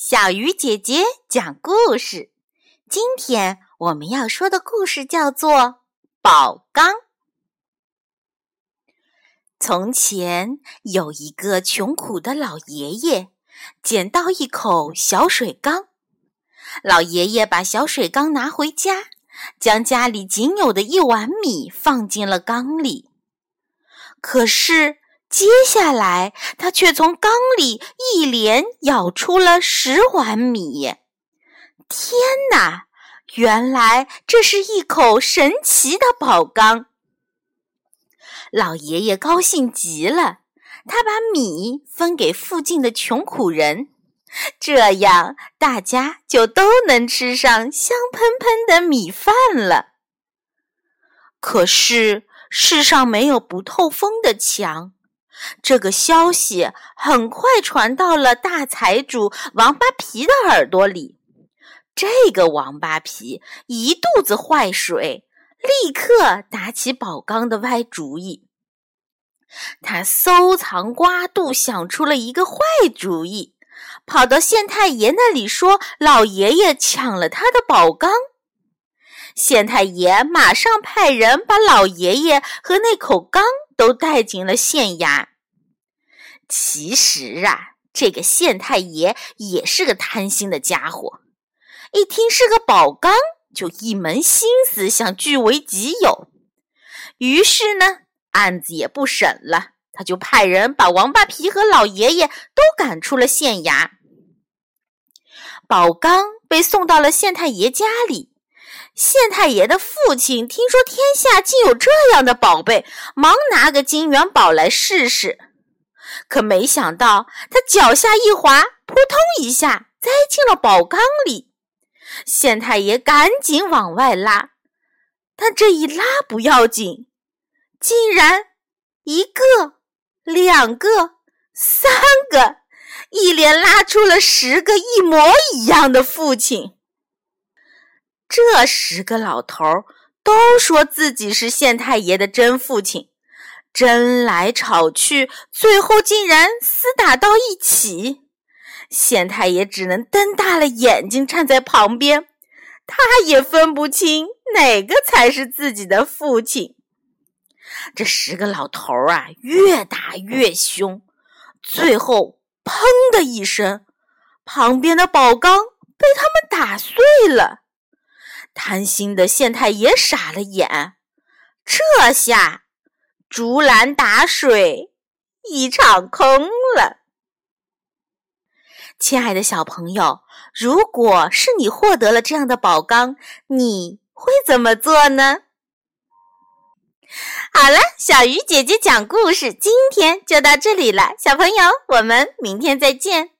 小鱼姐姐讲故事。今天我们要说的故事叫做《宝缸》。从前有一个穷苦的老爷爷，捡到一口小水缸。老爷爷把小水缸拿回家，将家里仅有的一碗米放进了缸里。可是。接下来，他却从缸里一连舀出了十碗米。天哪！原来这是一口神奇的宝缸。老爷爷高兴极了，他把米分给附近的穷苦人，这样大家就都能吃上香喷喷的米饭了。可是世上没有不透风的墙。这个消息很快传到了大财主王八皮的耳朵里。这个王八皮一肚子坏水，立刻打起宝钢的歪主意。他搜肠刮肚，想出了一个坏主意，跑到县太爷那里说：“老爷爷抢了他的宝钢。”县太爷马上派人把老爷爷和那口缸。都带进了县衙。其实啊，这个县太爷也是个贪心的家伙，一听是个宝缸，就一门心思想据为己有。于是呢，案子也不审了，他就派人把王八皮和老爷爷都赶出了县衙。宝刚被送到了县太爷家里。县太爷的父亲听说天下竟有这样的宝贝，忙拿个金元宝来试试。可没想到，他脚下一滑，扑通一下栽进了宝缸里。县太爷赶紧往外拉，但这一拉不要紧，竟然一个、两个、三个，一连拉出了十个一模一样的父亲。这十个老头儿都说自己是县太爷的真父亲，争来吵去，最后竟然厮打到一起。县太爷只能瞪大了眼睛站在旁边，他也分不清哪个才是自己的父亲。这十个老头儿啊，越打越凶，最后砰的一声，旁边的宝缸被他们打碎了。贪心的县太爷傻了眼，这下竹篮打水一场空了。亲爱的小朋友，如果是你获得了这样的宝缸，你会怎么做呢？好了，小鱼姐姐讲故事，今天就到这里了。小朋友，我们明天再见。